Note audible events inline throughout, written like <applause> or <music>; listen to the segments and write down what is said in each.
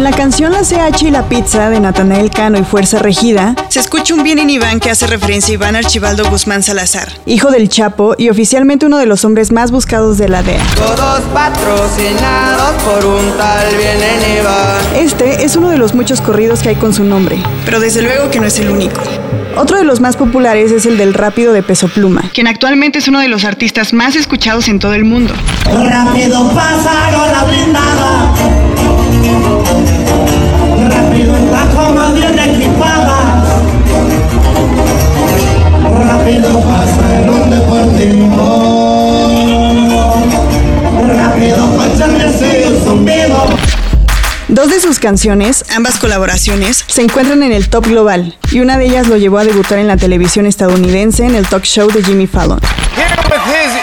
En la canción La CH y la pizza de Natanael Cano y Fuerza Regida, se escucha un bien en Iván que hace referencia a Iván Archibaldo Guzmán Salazar, hijo del Chapo y oficialmente uno de los hombres más buscados de la DEA. Todos patrocinados por un tal bien en Iván. Este es uno de los muchos corridos que hay con su nombre, pero desde luego que no es el único. Otro de los más populares es el del Rápido de Peso Pluma, quien actualmente es uno de los artistas más escuchados en todo el mundo. Rápido pasaron la blindada. Rápido pasaron deportivo. Rápido con el zumbido. Dos de sus canciones, ambas colaboraciones, se encuentran en el top global y una de ellas lo llevó a debutar en la televisión estadounidense en el talk show de Jimmy Fallon. Here with his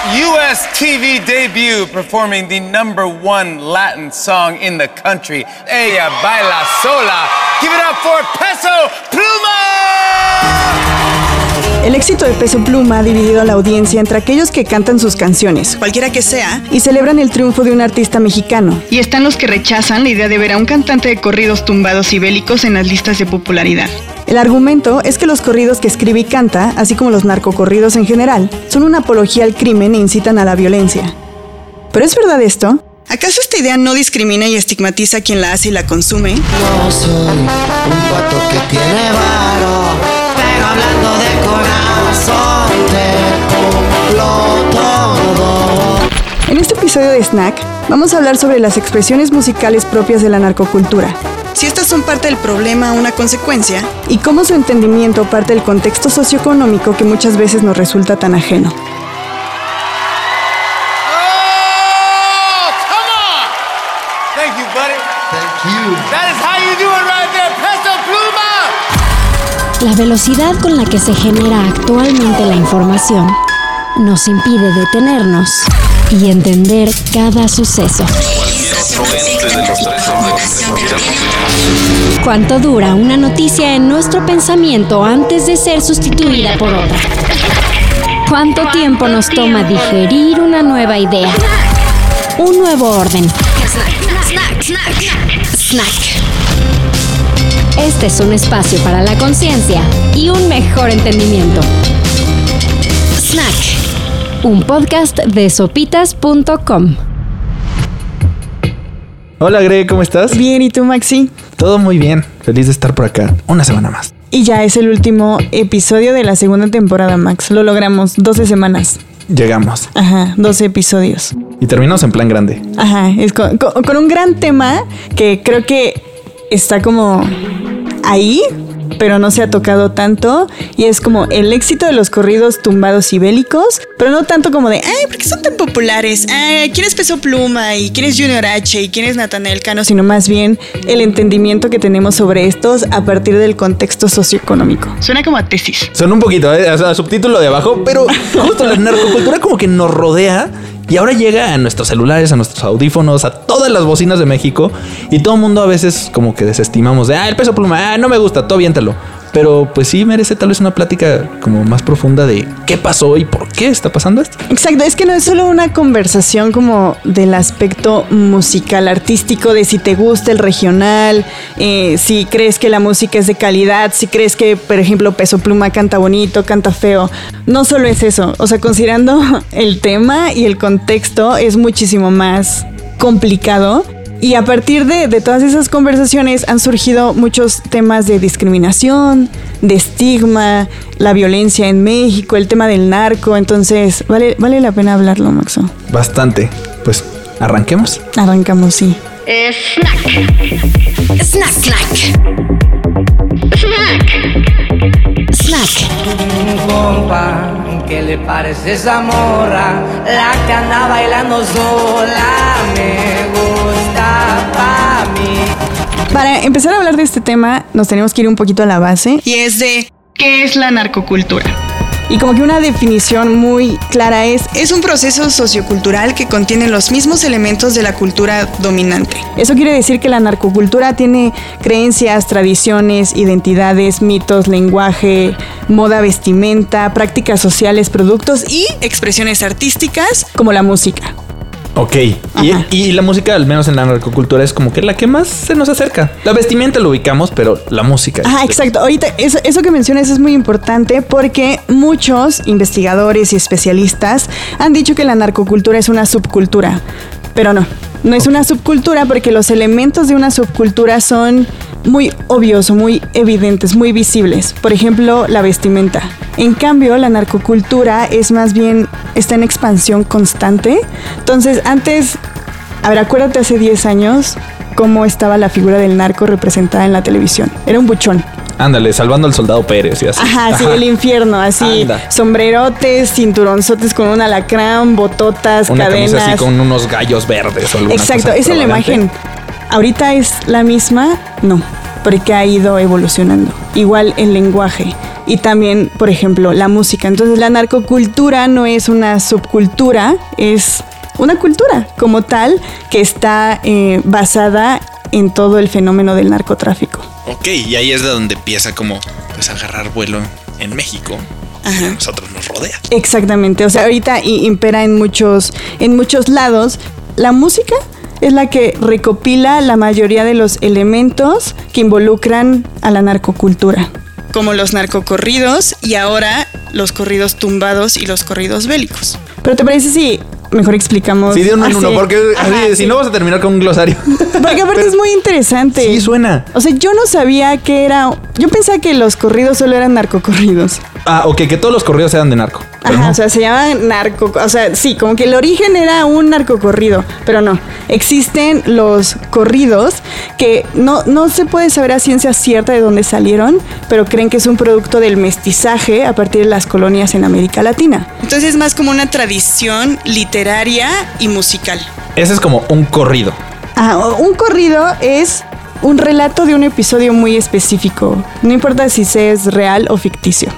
U.S. TV debut, performing the number one Latin song in the country, Ella Baila Sola. Give it up for Peso Pluma! El éxito de Peso Pluma ha dividido a la audiencia entre aquellos que cantan sus canciones, cualquiera que sea, y celebran el triunfo de un artista mexicano. Y están los que rechazan la idea de ver a un cantante de corridos tumbados y bélicos en las listas de popularidad. El argumento es que los corridos que escribe y canta, así como los narcocorridos en general, son una apología al crimen e incitan a la violencia. ¿Pero es verdad esto? ¿Acaso esta idea no discrimina y estigmatiza a quien la hace y la consume? No soy un pato que tiene varo, pero hablando de corazón episodio de Snack, vamos a hablar sobre las expresiones musicales propias de la narcocultura. Si estas son parte del problema o una consecuencia, y cómo su entendimiento parte del contexto socioeconómico que muchas veces nos resulta tan ajeno. Oh, come on! Thank you, buddy. Thank you. That is how you do it right there, Peso Pluma! La velocidad con la que se genera actualmente la información nos impide detenernos y entender cada suceso. ¿Cuánto dura una noticia en nuestro pensamiento antes de ser sustituida por otra? ¿Cuánto tiempo nos toma digerir una nueva idea? Un nuevo orden. Snack. Este es un espacio para la conciencia y un mejor entendimiento. Snack. Un podcast de sopitas.com. Hola Greg, ¿cómo estás? Bien, ¿y tú, Maxi? Todo muy bien. Feliz de estar por acá. Una semana más. Y ya es el último episodio de la segunda temporada, Max. Lo logramos, 12 semanas. Llegamos. Ajá, 12 episodios. Y terminamos en plan grande. Ajá, es con, con- con un gran tema que creo que está como ahí, pero no se ha tocado tanto. Y es como el éxito de los corridos tumbados y bélicos, pero no tanto como de, ay, ¿por qué son tan populares? Ay, ¿quién es Peso Pluma? ¿Y quién es Junior H? ¿Y quién es Natanael Cano? Sino más bien el entendimiento que tenemos sobre estos a partir del contexto socioeconómico. Suena como a tesis. Son un poquito, ¿eh? o sea, subtítulo de abajo, pero justo la narcocultura como que nos rodea y ahora llega a nuestros celulares, a nuestros audífonos, a todas las bocinas de México y todo el mundo a veces como que desestimamos de, ah, el peso pluma, ah, no me gusta, tú aviéntalo. Pero pues sí merece tal vez una plática como más profunda de qué pasó y por qué está pasando esto. Exacto, es que no es solo una conversación como del aspecto musical, artístico, de si te gusta el regional, eh, si crees que la música es de calidad, si crees que, por ejemplo, Peso Pluma canta bonito, canta feo. No solo es eso, o sea, considerando <laughs> el tema y el contexto es muchísimo más complicado. Y a partir de, de todas esas conversaciones han surgido muchos temas de discriminación, de estigma, la violencia en México, el tema del narco. Entonces, vale, vale la pena hablarlo, Maxo. Bastante. Pues arranquemos. Arrancamos, sí. Snack. Snack. Snack. Un compa, ¿qué le parece esa morra? La que anda bailando sola me gusta mí. Para empezar a hablar de este tema, nos tenemos que ir un poquito a la base. Y es de, ¿qué es la narcocultura? Y como que una definición muy clara es, es un proceso sociocultural que contiene los mismos elementos de la cultura dominante. Eso quiere decir que la narcocultura tiene creencias, tradiciones, identidades, mitos, lenguaje, moda, vestimenta, prácticas sociales, productos y expresiones artísticas como la música. Ok. Y, y la música, al menos en la narcocultura, es como que la que más se nos acerca. La vestimenta lo ubicamos, pero la música. Ah, exacto. Ahorita eso, eso que mencionas es muy importante porque muchos investigadores y especialistas han dicho que la narcocultura es una subcultura, pero no. No es una subcultura porque los elementos de una subcultura son muy obvios muy evidentes, muy visibles. Por ejemplo, la vestimenta. En cambio, la narcocultura es más bien, está en expansión constante. Entonces, antes, a ver, acuérdate hace 10 años cómo estaba la figura del narco representada en la televisión. Era un buchón. Ándale, salvando al soldado Pérez y así. Ajá, sí, el infierno, así. Anda. Sombrerotes, cinturonzotes con un alacrán, bototas, Una cadenas. camisa así con unos gallos verdes o Exacto, esa es la imagen. Ahorita es la misma, no, porque ha ido evolucionando. Igual el lenguaje y también, por ejemplo, la música. Entonces la narcocultura no es una subcultura, es una cultura como tal que está eh, basada en todo el fenómeno del narcotráfico. Ok, y ahí es de donde empieza como pues a agarrar vuelo en México. Y a nosotros nos rodea. Exactamente, o sea, ahorita impera en muchos, en muchos lados. La música es la que recopila la mayoría de los elementos que involucran a la narcocultura. Como los narcocorridos y ahora los corridos tumbados y los corridos bélicos. Pero ¿te parece si mejor explicamos? Sí, de uno en uno, porque así, si no vas a terminar con un glosario. <laughs> Porque aparte es muy interesante. Sí, suena. O sea, yo no sabía que era. Yo pensaba que los corridos solo eran narcocorridos. Ah, ok, que todos los corridos eran de narco. Ajá, no. o sea, se llaman narco, o sea, sí, como que el origen era un narcocorrido, pero no. Existen los corridos que no, no se puede saber a ciencia cierta de dónde salieron, pero creen que es un producto del mestizaje a partir de las colonias en América Latina. Entonces es más como una tradición literaria y musical. Ese es como un corrido. Ajá, un corrido es un relato de un episodio muy específico. No importa si se es real o ficticio.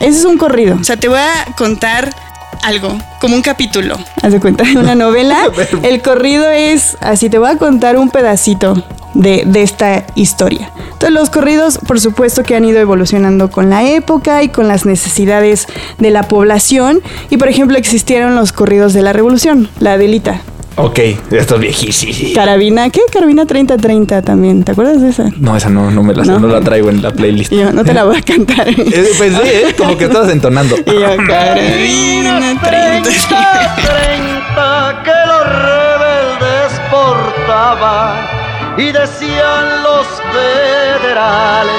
Ese es un corrido. O sea, te voy a contar algo, como un capítulo. Haz de cuenta, <laughs> una novela. <laughs> El corrido es así, te voy a contar un pedacito de, de esta historia. Entonces los corridos, por supuesto que han ido evolucionando con la época y con las necesidades de la población. Y por ejemplo existieron los corridos de la revolución, la Adelita. Ok, esto es viejísimo. Carabina, ¿qué? Carabina 3030 también. ¿Te acuerdas de esa? No, esa no, no me la No. no, la traigo en la playlist. Yo, no te la voy a cantar. <laughs> Eh, pues sí, ¿eh? como que estabas entonando. Y yo, <laughs> Carabina 30. 30 que los rebeldes portaban y decían los federales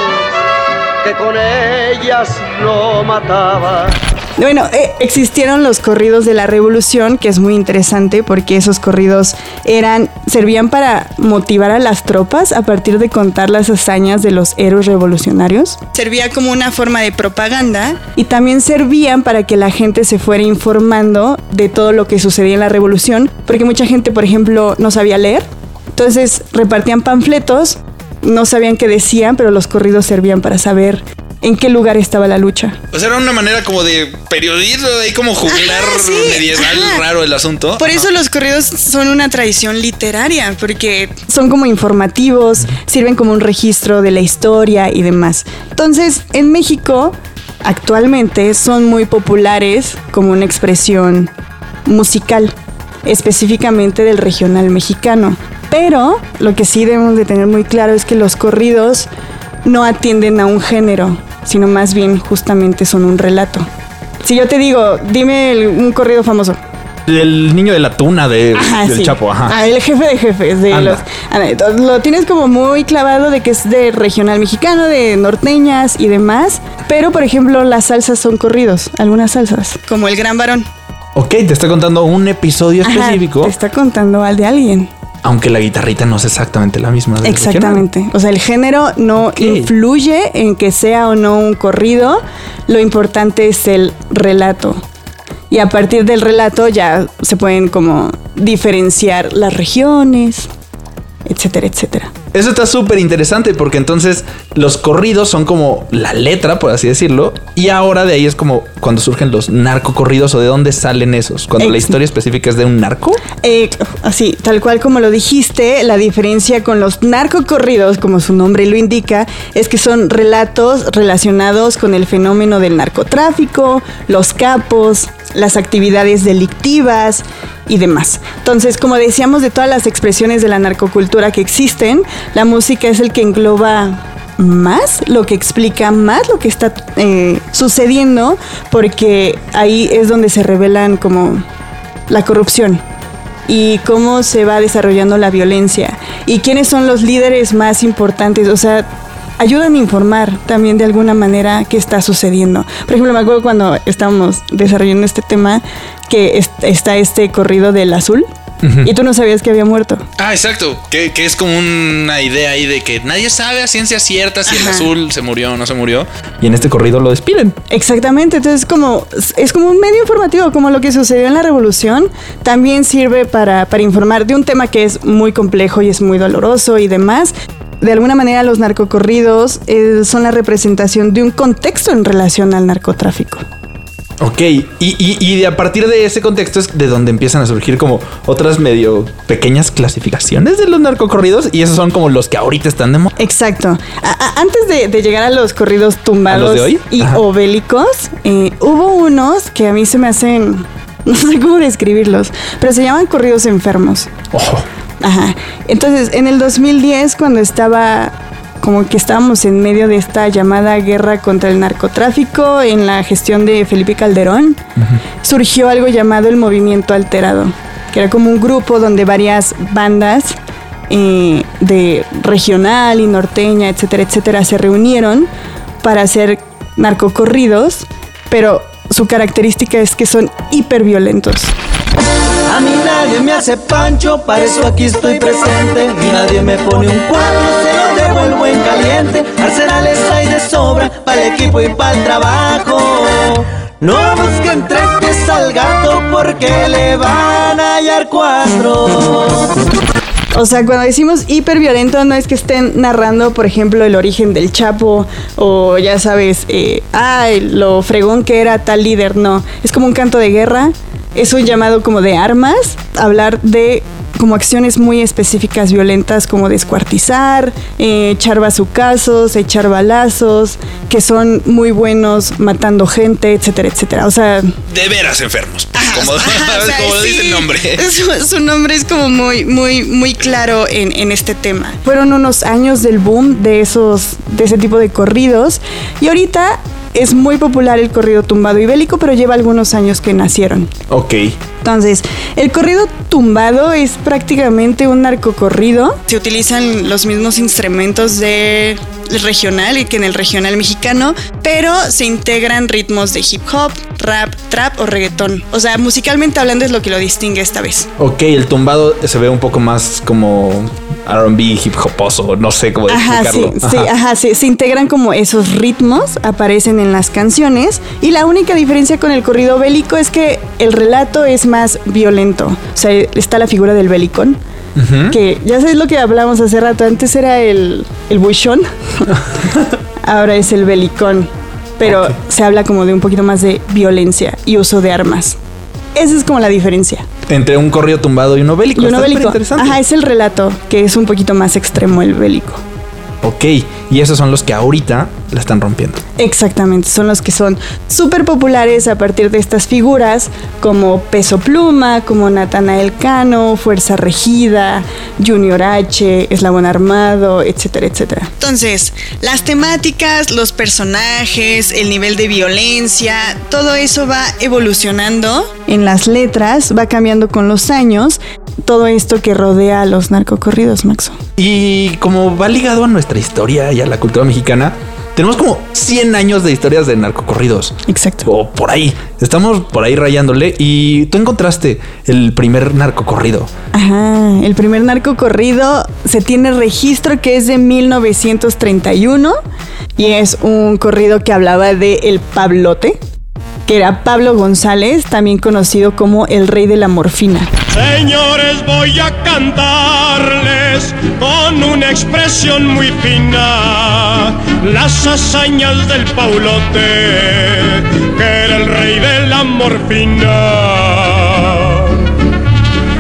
que con ellas no mataban. Bueno, eh, existieron los corridos de la revolución, que es muy interesante porque esos corridos eran, servían para motivar a las tropas a partir de contar las hazañas de los héroes revolucionarios. Servía como una forma de propaganda y también servían para que la gente se fuera informando de todo lo que sucedía en la revolución, porque mucha gente, por ejemplo, no sabía leer. Entonces repartían panfletos, no sabían qué decían, pero los corridos servían para saber en qué lugar estaba la lucha. O sea, era una manera como de periodismo, ahí como juglar sí, medieval raro el asunto. Por eso los corridos son una tradición literaria, porque son como informativos, sirven como un registro de la historia y demás. Entonces, en México, actualmente son muy populares como una expresión musical, específicamente del regional mexicano. Pero lo que sí debemos de tener muy claro es que los corridos no atienden a un género, sino más bien justamente son un relato. Si yo te digo, dime el- un corrido famoso. El niño de la tuna de, Ajá, del sí. Chapo, ajá. Ah, el jefe de jefes. De Anda. los, entonces, lo tienes como muy clavado de que es de regional mexicano, de norteñas y demás. Pero, por ejemplo, las salsas son corridos, algunas salsas. Como el gran varón. Ok, te estoy contando un episodio Ajá, específico, te está contando al de alguien. Aunque la guitarrita no es exactamente la misma. Exactamente. O sea, el género no influye en que sea o no un corrido. Lo importante es el relato. Y a partir del relato ya se pueden como diferenciar las regiones, etcétera, etcétera. Eso está súper interesante porque entonces los corridos son como la letra, por así decirlo, y ahora de ahí es como cuando surgen los narcocorridos o de dónde salen esos, cuando la historia específica es de un narco. Eh, así, tal cual como lo dijiste, la diferencia con los narcocorridos, como su nombre lo indica, es que son relatos relacionados con el fenómeno del narcotráfico, los capos, las actividades delictivas y demás. Entonces, como decíamos, de todas las expresiones de la narcocultura que existen, la música es el que engloba más, lo que explica más lo que está eh, sucediendo, porque ahí es donde se revelan como la corrupción y cómo se va desarrollando la violencia y quiénes son los líderes más importantes, o sea, ayudan a informar también de alguna manera qué está sucediendo. Por ejemplo, me acuerdo cuando estábamos desarrollando este tema que es- está este corrido del azul y tú no sabías que había muerto. Ah, exacto. Que, que es como una idea ahí de que nadie sabe a ciencia cierta si el azul se murió o no se murió. Y en este corrido lo despiden. Exactamente, entonces como es como un medio informativo, como lo que sucedió en la revolución, también sirve para, para informar de un tema que es muy complejo y es muy doloroso y demás. De alguna manera los narcocorridos eh, son la representación de un contexto en relación al narcotráfico. Ok, y, y, y a partir de ese contexto es de donde empiezan a surgir como otras medio pequeñas clasificaciones de los narcocorridos y esos son como los que ahorita están de moda. Exacto. A- antes de, de llegar a los corridos tumbados y Ajá. o bélicos, eh, hubo unos que a mí se me hacen, <laughs> no sé cómo describirlos, pero se llaman corridos enfermos. Ojo. Ajá. Entonces, en el 2010, cuando estaba como que estábamos en medio de esta llamada guerra contra el narcotráfico en la gestión de Felipe Calderón, surgió algo llamado el movimiento alterado, que era como un grupo donde varias bandas eh, de regional y norteña, etcétera, etcétera, se reunieron para hacer narcocorridos, pero su característica es que son hiperviolentos. A mí nadie me hace pancho, para eso aquí estoy presente. Y nadie me pone un cuadro, se lo devuelvo en caliente. Arsenales hay de sobra, para el equipo y para el trabajo. No busquen tres pies al gato porque le van a hallar cuatro. O sea, cuando decimos hiperviolento no es que estén narrando, por ejemplo, el origen del Chapo o ya sabes, eh, ay, lo fregón que era tal líder, no. Es como un canto de guerra, es un llamado como de armas, hablar de como acciones muy específicas violentas como descuartizar, eh, echar bazucazos, echar balazos, que son muy buenos matando gente, etcétera, etcétera. O sea, De veras enfermos. Como, Ajá, <laughs> o sea, como lo sí, dice el nombre. Su, su nombre es como muy, muy, muy claro en, en este tema. Fueron unos años del boom de esos, de ese tipo de corridos. Y ahorita es muy popular el corrido tumbado y bélico, pero lleva algunos años que nacieron. Ok. Entonces, el corrido tumbado es prácticamente un narcocorrido. Se utilizan los mismos instrumentos de regional y que en el regional mexicano, pero se integran ritmos de hip hop, rap, trap o reggaetón. O sea, musicalmente hablando es lo que lo distingue esta vez. Ok, el tumbado se ve un poco más como RB, hip hoposo, no sé cómo Ajá, sí, explicarlo. sí, Ajá. ajá, sí, se integran como esos ritmos, aparecen en las canciones y la única diferencia con el corrido bélico es que el relato es más violento. O sea, está la figura del belicón, que ya sabes lo que hablamos hace rato, antes era el, el buchón, <laughs> ahora es el belicón, pero se habla como de un poquito más de violencia y uso de armas. Esa es como la diferencia. Entre un corrido tumbado y uno bélico. Y uno bélico. Ajá, es el relato, que es un poquito más extremo el bélico. Ok, y esos son los que ahorita la están rompiendo. Exactamente, son los que son súper populares a partir de estas figuras como Peso Pluma, como Natanael Cano, Fuerza Regida, Junior H, Eslabón Armado, etcétera, etcétera. Entonces, las temáticas, los personajes, el nivel de violencia, todo eso va evolucionando en las letras, va cambiando con los años, todo esto que rodea a los narcocorridos, Maxo. Y como va ligado a nuestra historia y a la cultura mexicana, tenemos como 100 años de historias de narcocorridos. Exacto. O por ahí. Estamos por ahí rayándole. Y tú encontraste el primer narcocorrido. Ajá, el primer narco corrido se tiene registro que es de 1931 y es un corrido que hablaba de el Pablote, que era Pablo González, también conocido como el rey de la morfina. Señores, voy a cantarles con una expresión muy fina. Las hazañas del Paulote, que era el rey de la morfina.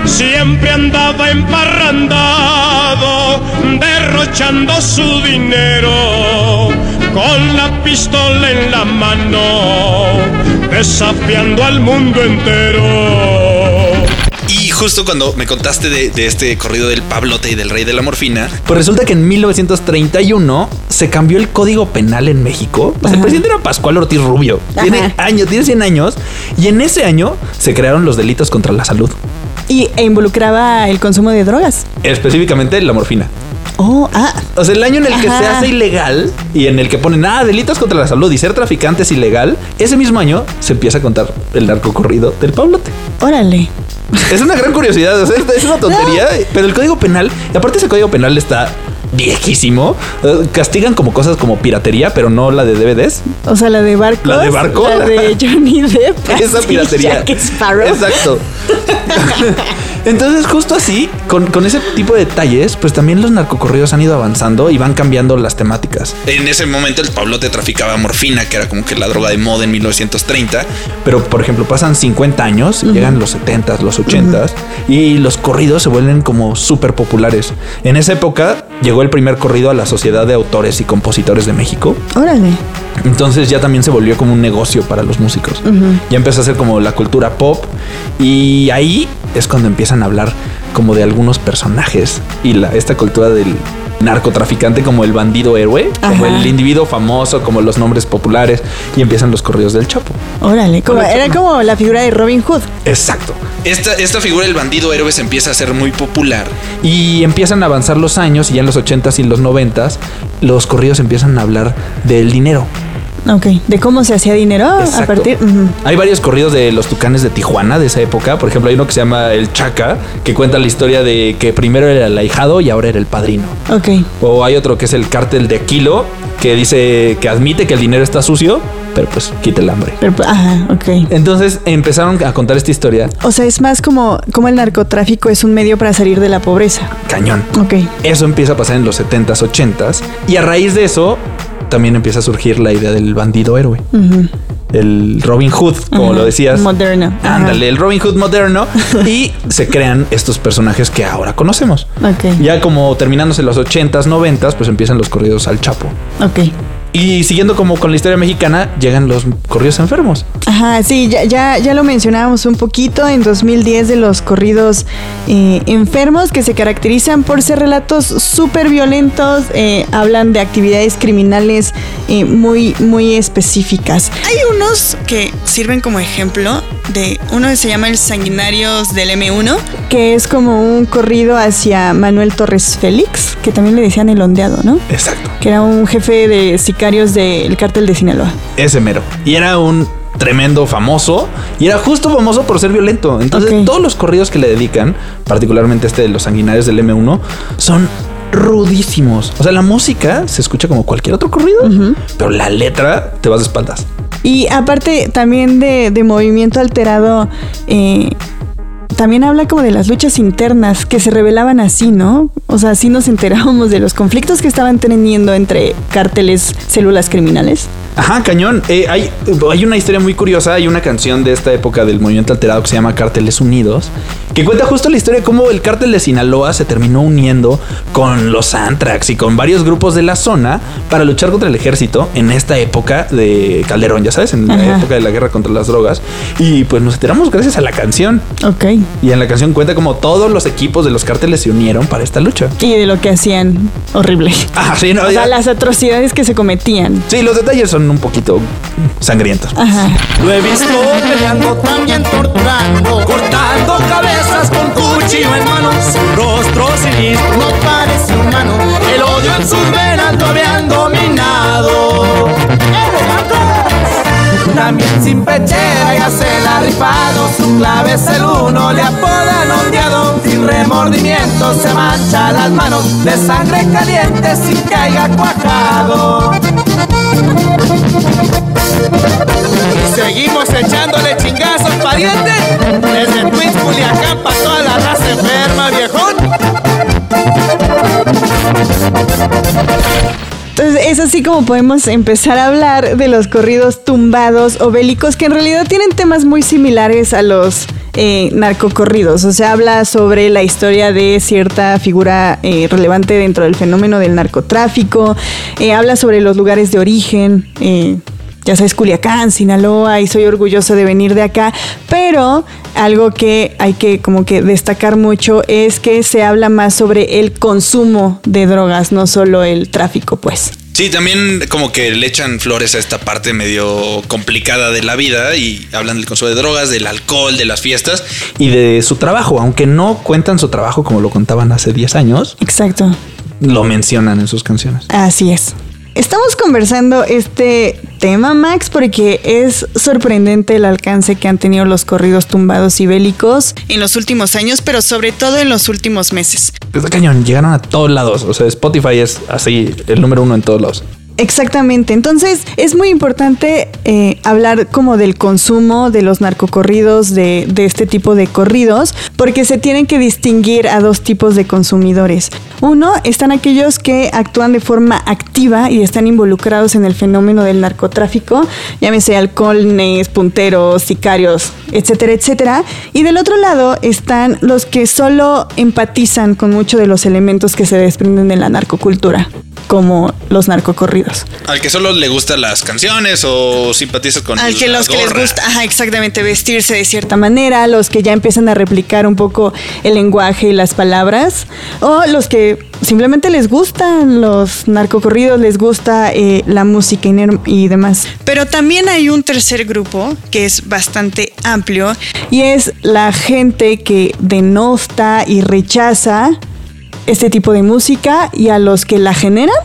Siempre andaba emparrandado, derrochando su dinero, con la pistola en la mano, desafiando al mundo entero. Y justo cuando me contaste de, de este corrido del Pablote y del Rey de la Morfina, Pues resulta que en 1931 se cambió el código penal en México. Sea, el presidente era Pascual Ortiz Rubio. Tiene Ajá. años, tiene 100 años. Y en ese año se crearon los delitos contra la salud. Y e involucraba el consumo de drogas. Específicamente la morfina. Oh, ah. O sea, el año en el que Ajá. se hace ilegal y en el que ponen, ah, delitos contra la salud y ser traficante es ilegal, ese mismo año se empieza a contar el narcocorrido del Pablote. Órale. Es una gran curiosidad, o sea, es una tontería, pero el código penal, y aparte ese código penal está viejísimo, eh, castigan como cosas como piratería, pero no la de DVDs. O sea, la de barcos. La de barco. La de Johnny Depp. <laughs> Esa piratería. Jack Sparrow. Exacto. <laughs> Entonces, justo así, con, con ese tipo de detalles, pues también los narcocorridos han ido avanzando y van cambiando las temáticas. en ese momento el Pablote traficaba morfina, que era como que la droga de moda en 1930. Pero, por ejemplo, pasan 50 años, llegan los 70s, los 80s, y los corridos se vuelven como súper populares. En esa época llegó el primer corrido a la Sociedad de Autores y Compositores de México. Órale. Entonces ya también se volvió como un negocio para los músicos. Ya empezó a ser como la cultura pop y ahí es cuando empiezan a hablar como de algunos personajes y la, esta cultura del narcotraficante como el bandido héroe, como el individuo famoso, como los nombres populares y empiezan los corridos del Chapo. Órale. Como, era como la figura de Robin Hood. Exacto. Esta, esta figura del bandido héroe se empieza a hacer muy popular. Y empiezan a avanzar los años y ya en los 80s y en los 90s los corridos empiezan a hablar del dinero. Ok. De cómo se hacía dinero a partir. Hay varios corridos de los tucanes de Tijuana de esa época. Por ejemplo, hay uno que se llama El Chaca, que cuenta la historia de que primero era el ahijado y ahora era el padrino. Ok. O hay otro que es el cártel de Kilo, que dice que admite que el dinero está sucio, pero pues quita el hambre. Pero, ajá, ok. Entonces empezaron a contar esta historia O sea, es más como, como el narcotráfico es un medio para salir de la pobreza. cañón. Ok. Eso empieza a pasar en los 70s, 80s. Y a raíz de eso, también empieza a surgir la idea del bandido héroe. El Robin Hood, como lo decías. Moderno. Ándale, el Robin Hood moderno. <laughs> y se crean estos personajes que ahora conocemos. Ya como terminándose los 80s, 90s, pues empiezan los corridos al Chapo. Ok. Y siguiendo como con la historia mexicana, llegan los corridos enfermos. Ajá, sí, ya, ya, ya lo mencionábamos un poquito en 2010 de los corridos eh, enfermos que se caracterizan por ser relatos súper violentos, eh, hablan de actividades criminales eh, muy, muy específicas. Hay unos que sirven como ejemplo de uno que se llama El Sanguinarios del M1, que es como un corrido hacia Manuel Torres Félix, que también le decían el ondeado, ¿no? Exacto. Que era un jefe de sicarios del cártel de Sinaloa. Ese mero. Y era un tremendo famoso y era justo famoso por ser violento. Entonces, todos los corridos que le dedican, particularmente este de los sanguinarios del M1, son rudísimos. O sea, la música se escucha como cualquier otro corrido, pero la letra te vas de espaldas. Y aparte también de, de movimiento alterado, eh, también habla como de las luchas internas que se revelaban así, ¿no? O sea, así nos enterábamos de los conflictos que estaban teniendo entre cárteles, células criminales. Ajá, cañón. Eh, hay, hay una historia muy curiosa. Hay una canción de esta época del movimiento alterado que se llama Cárteles Unidos, que cuenta justo la historia de cómo el cártel de Sinaloa se terminó uniendo con los Antrax y con varios grupos de la zona para luchar contra el ejército en esta época de Calderón, ya sabes, en la época de la guerra contra las drogas. Y pues nos enteramos gracias a la canción. Ok. Y en la canción cuenta como todos los equipos de los cárteles se unieron para esta lucha. Y de lo que hacían horrible. <laughs> Ah, sí, no, O ya- sea, las atrocidades que se cometían. sí, los detalles son un poquito sangrientos. Ajá. Lo he visto peleando también torturando, cortando cabezas con cuchillo en mano, su rostro también sin pechera ya se la ha rifado, su clave es el uno, le apodan ondeado, sin remordimiento se mancha las manos de sangre caliente sin que haya cuajado. Y seguimos echándole chingazos, pariente, desde Twitch, Culiacán, para toda la raza enferma, viejón es así como podemos empezar a hablar de los corridos tumbados o bélicos que en realidad tienen temas muy similares a los eh, narcocorridos. O sea, habla sobre la historia de cierta figura eh, relevante dentro del fenómeno del narcotráfico. eh, habla sobre los lugares de origen. Ya sabes, Culiacán, Sinaloa, y soy orgulloso de venir de acá, pero algo que hay que como que destacar mucho es que se habla más sobre el consumo de drogas, no solo el tráfico, pues. Sí, también como que le echan flores a esta parte medio complicada de la vida y hablan del consumo de drogas, del alcohol, de las fiestas. Y de su trabajo, aunque no cuentan su trabajo como lo contaban hace 10 años, Exacto. lo mencionan en sus canciones. Así es. Estamos conversando este tema, Max, porque es sorprendente el alcance que han tenido los corridos tumbados y bélicos en los últimos años, pero sobre todo en los últimos meses. Está cañón, llegaron a todos lados. O sea, Spotify es así el número uno en todos lados. Exactamente, entonces es muy importante eh, hablar como del consumo de los narcocorridos, de, de este tipo de corridos, porque se tienen que distinguir a dos tipos de consumidores. Uno, están aquellos que actúan de forma activa y están involucrados en el fenómeno del narcotráfico, llámese halcones, punteros, sicarios, etcétera, etcétera. Y del otro lado están los que solo empatizan con muchos de los elementos que se desprenden de la narcocultura, como los narcocorridos. Al que solo le gustan las canciones o simpatiza con Al que la los que les gorra. gusta, ajá, exactamente, vestirse de cierta manera, los que ya empiezan a replicar un poco el lenguaje y las palabras, o los que simplemente les gustan los narcocorridos, les gusta eh, la música y demás. Pero también hay un tercer grupo que es bastante amplio y es la gente que denosta y rechaza este tipo de música y a los que la generan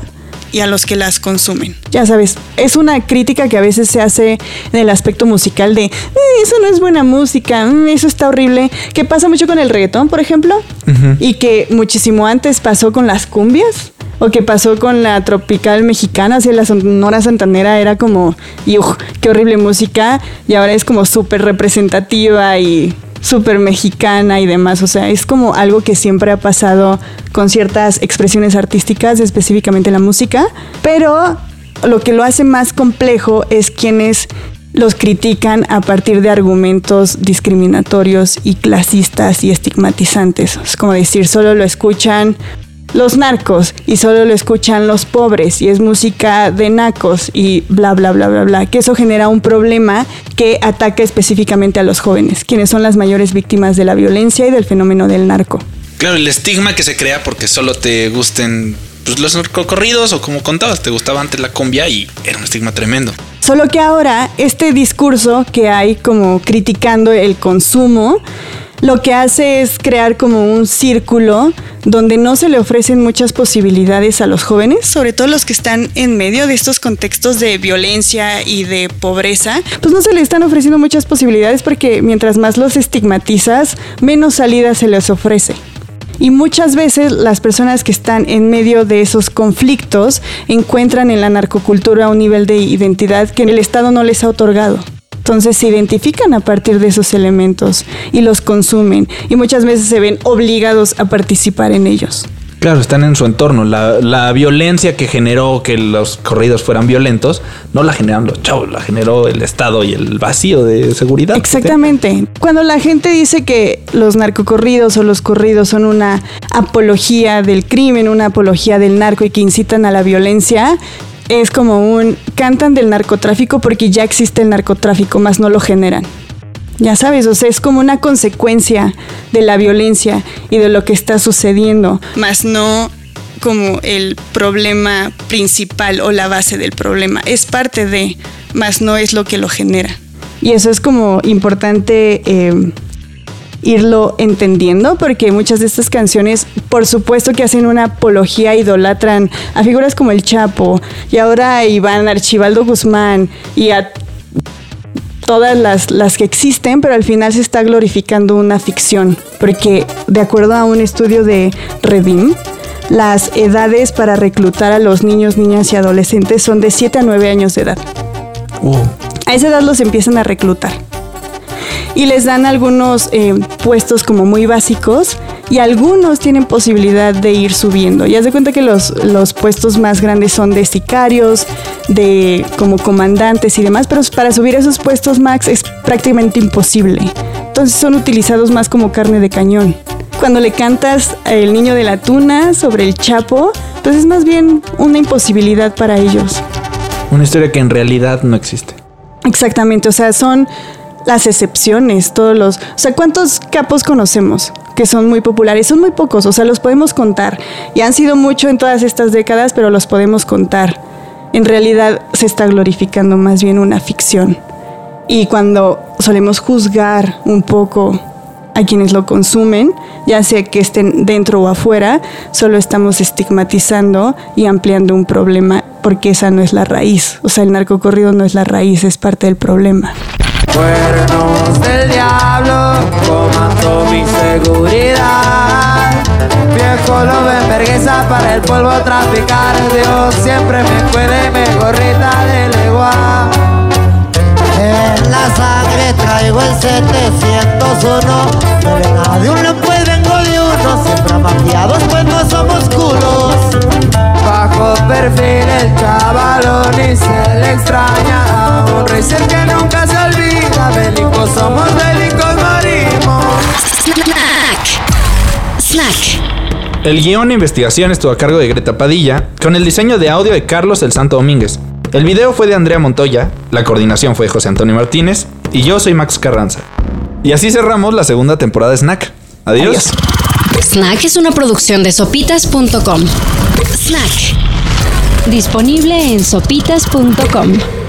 y a los que las consumen. Ya sabes, es una crítica que a veces se hace en el aspecto musical de "Eh, eso no es buena música, mm, eso está horrible, que pasa mucho con el reggaetón, por ejemplo, y que muchísimo antes pasó con las cumbias. O que pasó con la tropical mexicana, así la sonora santanera era como, ¡yuj! ¡Qué horrible música! Y ahora es como súper representativa y súper mexicana y demás. O sea, es como algo que siempre ha pasado con ciertas expresiones artísticas, específicamente la música. Pero lo que lo hace más complejo es quienes los critican a partir de argumentos discriminatorios y clasistas y estigmatizantes. Es como decir, solo lo escuchan los narcos y solo lo escuchan los pobres y es música de nacos y bla bla bla bla bla, que eso genera un problema que ataca específicamente a los jóvenes, quienes son las mayores víctimas de la violencia y del fenómeno del narco. Claro, el estigma que se crea porque solo te gusten pues, los narcocorridos o como contabas, te gustaba antes la cumbia y era un estigma tremendo. Solo que ahora este discurso que hay como criticando el consumo, lo que hace es crear como un círculo donde no se le ofrecen muchas posibilidades a los jóvenes, sobre todo los que están en medio de estos contextos de violencia y de pobreza, pues no se les están ofreciendo muchas posibilidades porque mientras más los estigmatizas, menos salida se les ofrece. Y muchas veces las personas que están en medio de esos conflictos encuentran en la narcocultura un nivel de identidad que el Estado no les ha otorgado. Entonces se identifican a partir de esos elementos y los consumen y muchas veces se ven obligados a participar en ellos. Claro, están en su entorno. La, la violencia que generó que los corridos fueran violentos, no la generaron los chavos, la generó el Estado y el vacío de seguridad. Exactamente. Cuando la gente dice que los narcocorridos o los corridos son una apología del crimen, una apología del narco y que incitan a la violencia, es como un cantan del narcotráfico porque ya existe el narcotráfico, más no lo generan. Ya sabes, o sea, es como una consecuencia de la violencia y de lo que está sucediendo, más no como el problema principal o la base del problema. Es parte de, más no es lo que lo genera. Y eso es como importante eh, irlo entendiendo, porque muchas de estas canciones, por supuesto que hacen una apología, idolatran a figuras como el Chapo, y ahora a Iván Archibaldo Guzmán, y a todas las, las que existen, pero al final se está glorificando una ficción, porque de acuerdo a un estudio de Redim, las edades para reclutar a los niños, niñas y adolescentes son de 7 a 9 años de edad. A esa edad los empiezan a reclutar. Y les dan algunos eh, puestos como muy básicos y algunos tienen posibilidad de ir subiendo. Y haz de cuenta que los, los puestos más grandes son de sicarios, de como comandantes y demás, pero para subir esos puestos max es prácticamente imposible. Entonces son utilizados más como carne de cañón. Cuando le cantas el niño de la tuna sobre el chapo, pues es más bien una imposibilidad para ellos. Una historia que en realidad no existe. Exactamente, o sea, son las excepciones, todos los... O sea, ¿cuántos capos conocemos? que son muy populares, son muy pocos, o sea, los podemos contar. Y han sido mucho en todas estas décadas, pero los podemos contar. En realidad se está glorificando más bien una ficción. Y cuando solemos juzgar un poco a quienes lo consumen, ya sea que estén dentro o afuera, solo estamos estigmatizando y ampliando un problema porque esa no es la raíz. O sea, el narcocorrido no es la raíz, es parte del problema. Cuernos del diablo, comando mi seguridad. Viejo lo vergüenza para el polvo traficar. Dios siempre me cuide, me gorrita de legua. En la sangre traigo el 701 De nadie uno puede de uno Siempre mafiados pues no somos culos Bajo perfil el chavalón y se le extraña a un rey que nunca se olvida Bélicos somos, bélicos morimos Snack. Snack. El guion e investigación estuvo a cargo de Greta Padilla, con el diseño de audio de Carlos El Santo Domínguez. El video fue de Andrea Montoya, la coordinación fue de José Antonio Martínez y yo soy Max Carranza. Y así cerramos la segunda temporada de Snack. Adiós. Snack es una producción de sopitas.com. Snack. Disponible en sopitas.com.